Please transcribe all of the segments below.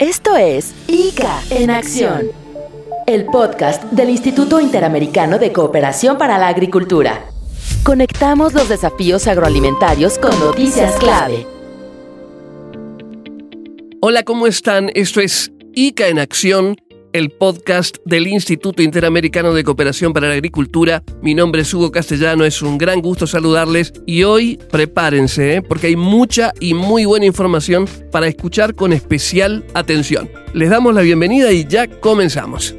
Esto es ICA en Acción, el podcast del Instituto Interamericano de Cooperación para la Agricultura. Conectamos los desafíos agroalimentarios con noticias clave. Hola, ¿cómo están? Esto es ICA en Acción el podcast del Instituto Interamericano de Cooperación para la Agricultura. Mi nombre es Hugo Castellano, es un gran gusto saludarles y hoy prepárense ¿eh? porque hay mucha y muy buena información para escuchar con especial atención. Les damos la bienvenida y ya comenzamos.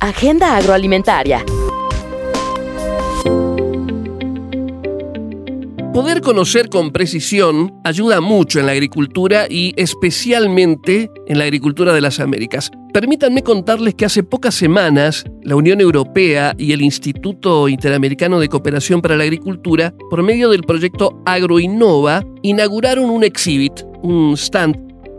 Agenda agroalimentaria. Poder conocer con precisión ayuda mucho en la agricultura y especialmente en la agricultura de las Américas. Permítanme contarles que hace pocas semanas la Unión Europea y el Instituto Interamericano de Cooperación para la Agricultura, por medio del proyecto AgroInnova, inauguraron un exhibit, un stand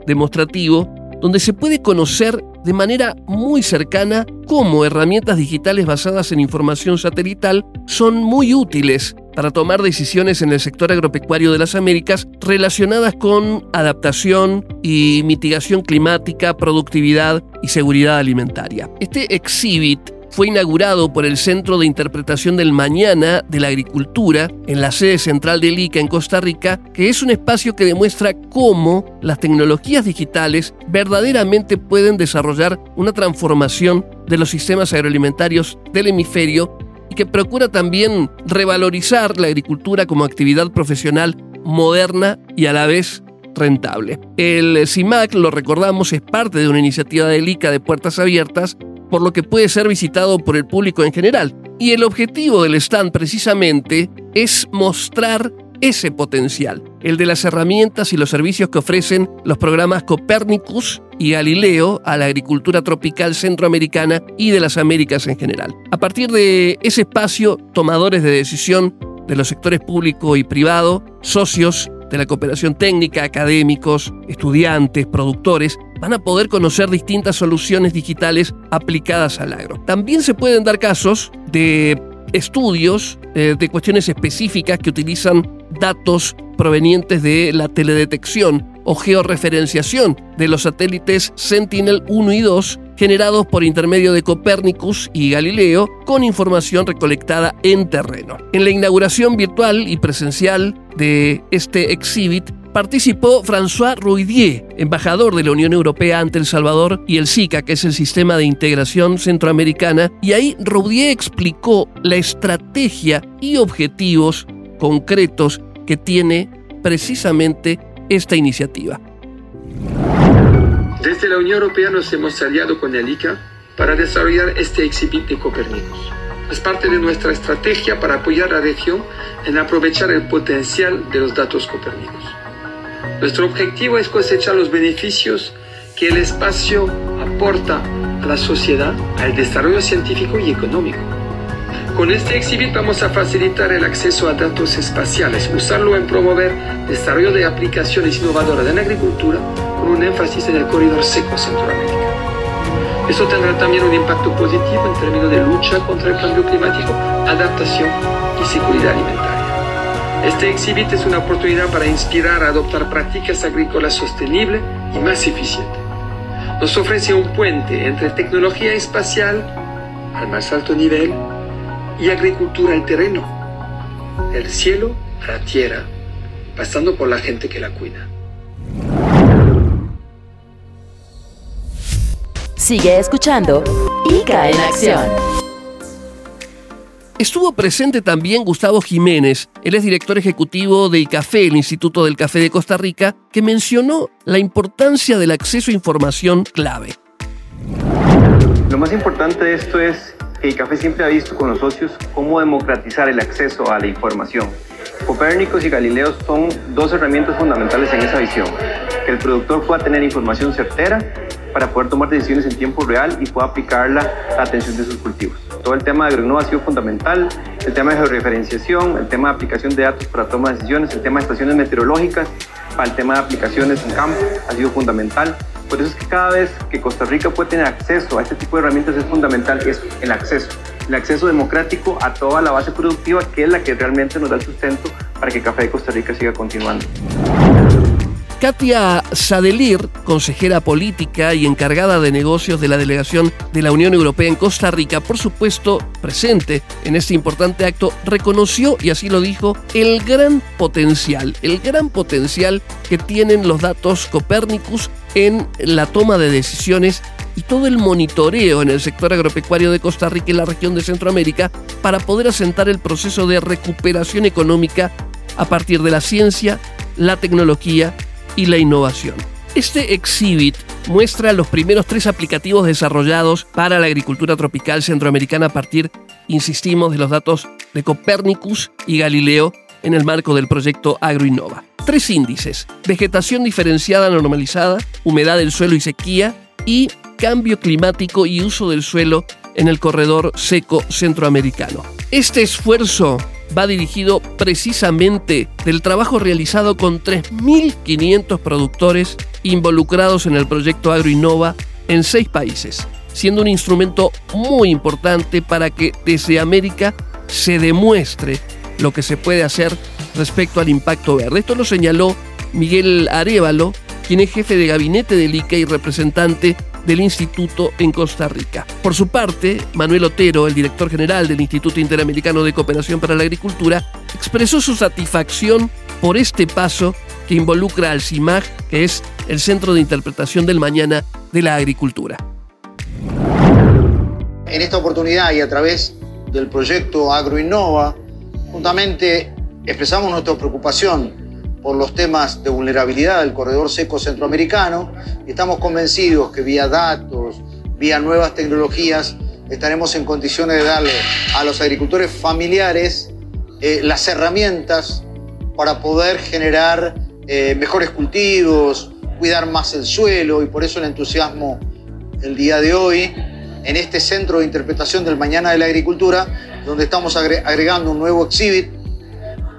demostrativo, donde se puede conocer de manera muy cercana cómo herramientas digitales basadas en información satelital son muy útiles para tomar decisiones en el sector agropecuario de las Américas relacionadas con adaptación y mitigación climática, productividad y seguridad alimentaria. Este exhibit fue inaugurado por el Centro de Interpretación del Mañana de la Agricultura en la sede central del ICA en Costa Rica, que es un espacio que demuestra cómo las tecnologías digitales verdaderamente pueden desarrollar una transformación de los sistemas agroalimentarios del hemisferio y que procura también revalorizar la agricultura como actividad profesional moderna y a la vez rentable. El CIMAC, lo recordamos, es parte de una iniciativa del ICA de puertas abiertas, por lo que puede ser visitado por el público en general. Y el objetivo del stand precisamente es mostrar ese potencial, el de las herramientas y los servicios que ofrecen los programas Copernicus y Galileo a la agricultura tropical centroamericana y de las Américas en general. A partir de ese espacio, tomadores de decisión de los sectores público y privado, socios de la cooperación técnica, académicos, estudiantes, productores, van a poder conocer distintas soluciones digitales aplicadas al agro. También se pueden dar casos de estudios eh, de cuestiones específicas que utilizan datos provenientes de la teledetección o georreferenciación de los satélites Sentinel-1 y 2 generados por intermedio de Copérnicus y Galileo con información recolectada en terreno. En la inauguración virtual y presencial de este exhibit participó François Rouidier, embajador de la Unión Europea ante El Salvador y el SICA, que es el Sistema de Integración Centroamericana, y ahí Roudier explicó la estrategia y objetivos concretos que tiene precisamente esta iniciativa. Desde la Unión Europea nos hemos aliado con el ICA para desarrollar este exhibit de Copernicus. Es parte de nuestra estrategia para apoyar a la región en aprovechar el potencial de los datos Copernicus. Nuestro objetivo es cosechar los beneficios que el espacio aporta a la sociedad, al desarrollo científico y económico. Con este exhibit vamos a facilitar el acceso a datos espaciales, usarlo en promover desarrollo de aplicaciones innovadoras en agricultura con un énfasis en el corredor seco Centroamérica. Eso tendrá también un impacto positivo en términos de lucha contra el cambio climático, adaptación y seguridad alimentaria. Este exhibit es una oportunidad para inspirar a adoptar prácticas agrícolas sostenibles y más eficientes. Nos ofrece un puente entre tecnología espacial al más alto nivel y agricultura al terreno, del cielo a la tierra, pasando por la gente que la cuida. Sigue escuchando ICA en Acción. Estuvo presente también Gustavo Jiménez, él es director ejecutivo de ICAFE, el Instituto del Café de Costa Rica, que mencionó la importancia del acceso a información clave. Lo más importante de esto es que ICAFE siempre ha visto con los socios cómo democratizar el acceso a la información. Copérnicos y Galileo son dos herramientas fundamentales en esa visión. Que el productor pueda tener información certera para poder tomar decisiones en tiempo real y pueda aplicarla a la atención de sus cultivos. Todo el tema de agronoma ha sido fundamental, el tema de georreferenciación, el tema de aplicación de datos para toma de decisiones, el tema de estaciones meteorológicas, para el tema de aplicaciones en campo ha sido fundamental. Por eso es que cada vez que Costa Rica puede tener acceso a este tipo de herramientas es fundamental es el acceso, el acceso democrático a toda la base productiva que es la que realmente nos da el sustento para que Café de Costa Rica siga continuando. Katia Sadelir, consejera política y encargada de negocios de la delegación de la Unión Europea en Costa Rica, por supuesto presente en este importante acto, reconoció, y así lo dijo, el gran potencial, el gran potencial que tienen los datos Copernicus en la toma de decisiones y todo el monitoreo en el sector agropecuario de Costa Rica y la región de Centroamérica para poder asentar el proceso de recuperación económica a partir de la ciencia, la tecnología y la innovación. Este exhibit muestra los primeros tres aplicativos desarrollados para la agricultura tropical centroamericana a partir, insistimos, de los datos de Copernicus y Galileo en el marco del proyecto AgroInnova. Tres índices, vegetación diferenciada normalizada, humedad del suelo y sequía, y cambio climático y uso del suelo en el corredor seco centroamericano. Este esfuerzo va dirigido precisamente del trabajo realizado con 3.500 productores involucrados en el proyecto AgroInnova en seis países, siendo un instrumento muy importante para que desde América se demuestre lo que se puede hacer respecto al impacto verde. Esto lo señaló Miguel Arevalo, quien es jefe de gabinete del ICA y representante del instituto en Costa Rica. Por su parte, Manuel Otero, el director general del Instituto Interamericano de Cooperación para la Agricultura, expresó su satisfacción por este paso que involucra al CIMAG, que es el Centro de Interpretación del Mañana de la Agricultura. En esta oportunidad y a través del proyecto AgroInnova, juntamente expresamos nuestra preocupación por los temas de vulnerabilidad del corredor seco centroamericano. Estamos convencidos que vía datos, vía nuevas tecnologías, estaremos en condiciones de darle a los agricultores familiares eh, las herramientas para poder generar eh, mejores cultivos, cuidar más el suelo y por eso el entusiasmo el día de hoy en este centro de interpretación del mañana de la agricultura, donde estamos agregando un nuevo exhibit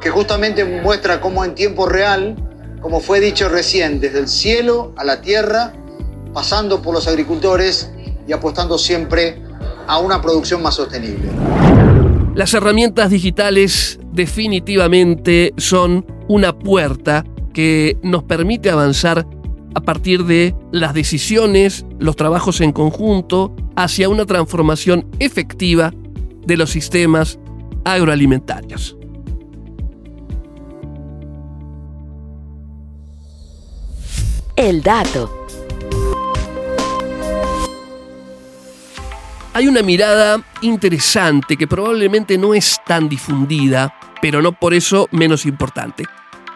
que justamente muestra cómo en tiempo real, como fue dicho recién, desde el cielo a la tierra, pasando por los agricultores y apostando siempre a una producción más sostenible. Las herramientas digitales definitivamente son una puerta que nos permite avanzar a partir de las decisiones, los trabajos en conjunto, hacia una transformación efectiva de los sistemas agroalimentarios. El dato. Hay una mirada interesante que probablemente no es tan difundida, pero no por eso menos importante.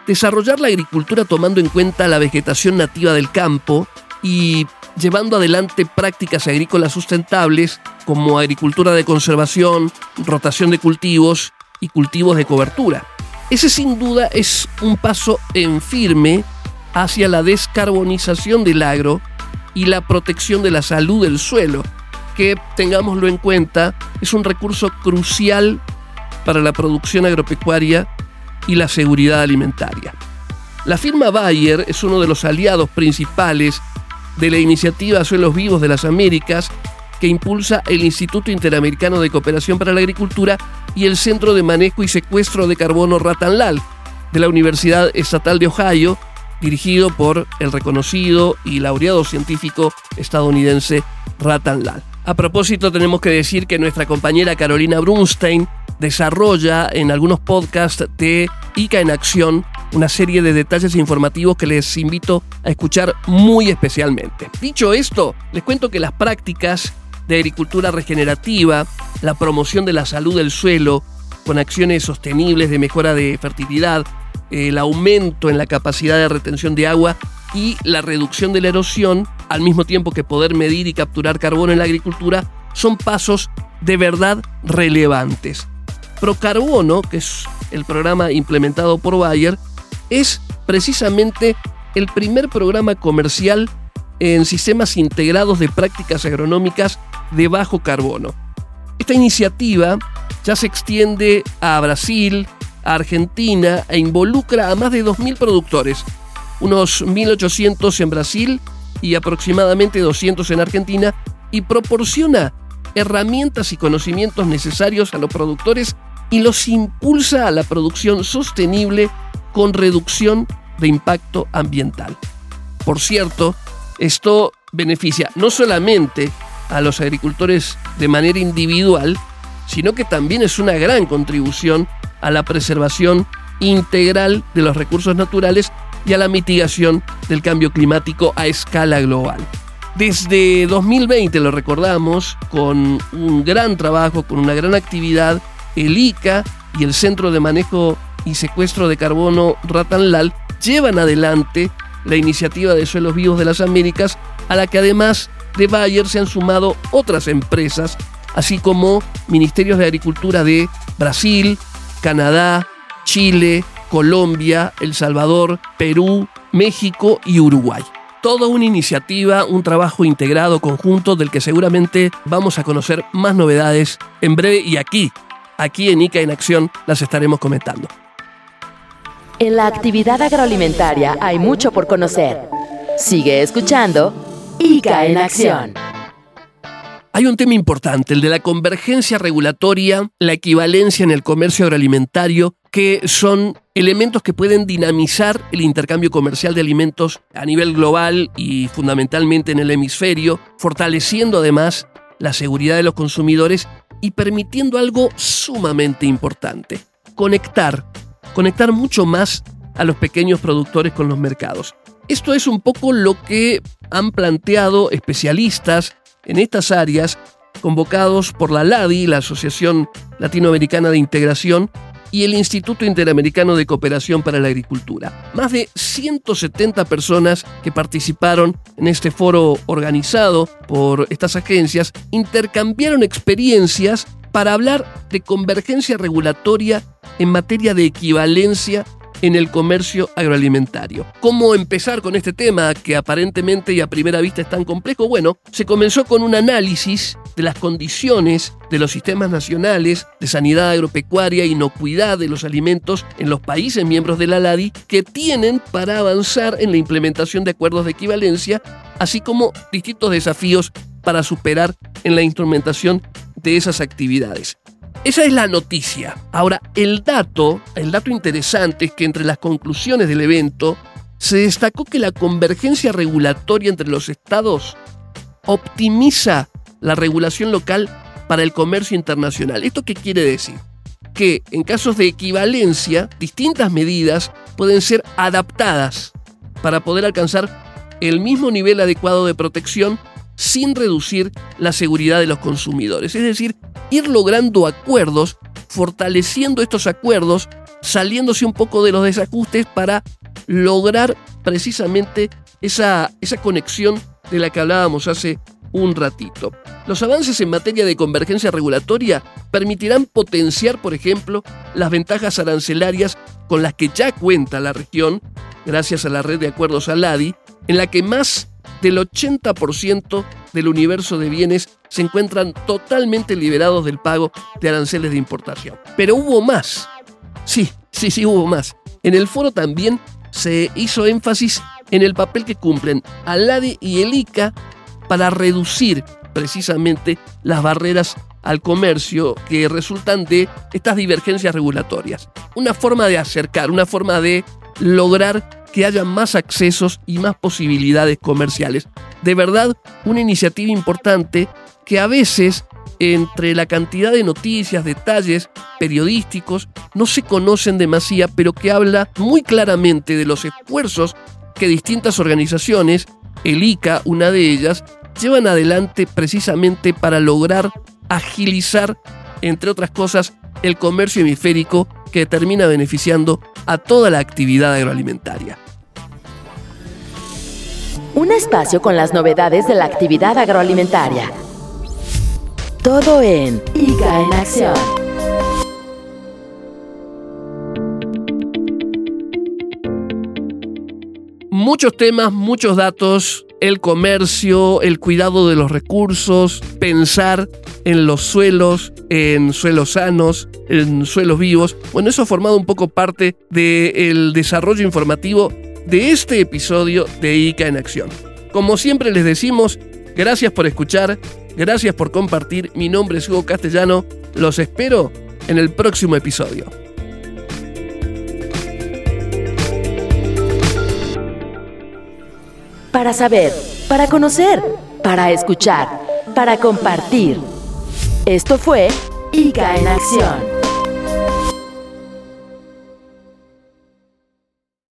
Desarrollar la agricultura tomando en cuenta la vegetación nativa del campo y llevando adelante prácticas agrícolas sustentables como agricultura de conservación, rotación de cultivos y cultivos de cobertura. Ese sin duda es un paso en firme hacia la descarbonización del agro y la protección de la salud del suelo, que tengámoslo en cuenta es un recurso crucial para la producción agropecuaria y la seguridad alimentaria. La firma Bayer es uno de los aliados principales de la iniciativa Suelos Vivos de las Américas que impulsa el Instituto Interamericano de Cooperación para la Agricultura y el Centro de Manejo y Secuestro de Carbono Ratanlal de la Universidad Estatal de Ohio dirigido por el reconocido y laureado científico estadounidense Ratan Lal. A propósito, tenemos que decir que nuestra compañera Carolina Brunstein desarrolla en algunos podcasts de ICA en Acción una serie de detalles informativos que les invito a escuchar muy especialmente. Dicho esto, les cuento que las prácticas de agricultura regenerativa, la promoción de la salud del suelo, con acciones sostenibles de mejora de fertilidad, el aumento en la capacidad de retención de agua y la reducción de la erosión, al mismo tiempo que poder medir y capturar carbono en la agricultura, son pasos de verdad relevantes. Procarbono, que es el programa implementado por Bayer, es precisamente el primer programa comercial en sistemas integrados de prácticas agronómicas de bajo carbono. Esta iniciativa ya se extiende a Brasil, Argentina e involucra a más de 2.000 productores, unos 1.800 en Brasil y aproximadamente 200 en Argentina, y proporciona herramientas y conocimientos necesarios a los productores y los impulsa a la producción sostenible con reducción de impacto ambiental. Por cierto, esto beneficia no solamente a los agricultores de manera individual, sino que también es una gran contribución a la preservación integral de los recursos naturales y a la mitigación del cambio climático a escala global. Desde 2020, lo recordamos, con un gran trabajo, con una gran actividad, el ICA y el Centro de Manejo y Secuestro de Carbono Ratanlal llevan adelante la iniciativa de suelos vivos de las Américas, a la que además de Bayer se han sumado otras empresas, así como ministerios de Agricultura de Brasil, Canadá, Chile, Colombia, El Salvador, Perú, México y Uruguay. Toda una iniciativa, un trabajo integrado, conjunto, del que seguramente vamos a conocer más novedades en breve y aquí, aquí en ICA en Acción, las estaremos comentando. En la actividad agroalimentaria hay mucho por conocer. Sigue escuchando ICA en Acción. Hay un tema importante, el de la convergencia regulatoria, la equivalencia en el comercio agroalimentario, que son elementos que pueden dinamizar el intercambio comercial de alimentos a nivel global y fundamentalmente en el hemisferio, fortaleciendo además la seguridad de los consumidores y permitiendo algo sumamente importante, conectar, conectar mucho más a los pequeños productores con los mercados. Esto es un poco lo que han planteado especialistas en estas áreas convocados por la LADI, la Asociación Latinoamericana de Integración, y el Instituto Interamericano de Cooperación para la Agricultura. Más de 170 personas que participaron en este foro organizado por estas agencias intercambiaron experiencias para hablar de convergencia regulatoria en materia de equivalencia en el comercio agroalimentario. ¿Cómo empezar con este tema que aparentemente y a primera vista es tan complejo? Bueno, se comenzó con un análisis de las condiciones de los sistemas nacionales de sanidad agropecuaria y inocuidad de los alimentos en los países miembros de la LADI que tienen para avanzar en la implementación de acuerdos de equivalencia, así como distintos desafíos para superar en la instrumentación de esas actividades. Esa es la noticia. Ahora, el dato, el dato interesante es que entre las conclusiones del evento se destacó que la convergencia regulatoria entre los estados optimiza la regulación local para el comercio internacional. ¿Esto qué quiere decir? Que en casos de equivalencia, distintas medidas pueden ser adaptadas para poder alcanzar el mismo nivel adecuado de protección sin reducir la seguridad de los consumidores. Es decir, ir logrando acuerdos, fortaleciendo estos acuerdos, saliéndose un poco de los desajustes para lograr precisamente esa, esa conexión de la que hablábamos hace un ratito. Los avances en materia de convergencia regulatoria permitirán potenciar, por ejemplo, las ventajas arancelarias con las que ya cuenta la región, gracias a la red de acuerdos ALADI, en la que más del 80% del universo de bienes se encuentran totalmente liberados del pago de aranceles de importación. Pero hubo más. Sí, sí, sí, hubo más. En el foro también se hizo énfasis en el papel que cumplen ALADI y el ICA para reducir precisamente las barreras al comercio que resultan de estas divergencias regulatorias. Una forma de acercar, una forma de lograr que haya más accesos y más posibilidades comerciales. De verdad, una iniciativa importante que a veces entre la cantidad de noticias, detalles periodísticos, no se conocen demasiado, pero que habla muy claramente de los esfuerzos que distintas organizaciones, el ICA, una de ellas, llevan adelante precisamente para lograr agilizar, entre otras cosas, el comercio hemisférico que termina beneficiando a toda la actividad agroalimentaria. Un espacio con las novedades de la actividad agroalimentaria. Todo en ICA en Acción. Muchos temas, muchos datos, el comercio, el cuidado de los recursos, pensar en los suelos, en suelos sanos, en suelos vivos. Bueno, eso ha formado un poco parte del desarrollo informativo de este episodio de ICA en Acción. Como siempre les decimos, gracias por escuchar, gracias por compartir. Mi nombre es Hugo Castellano. Los espero en el próximo episodio. Para saber, para conocer, para escuchar, para compartir. Esto fue ICA en Acción.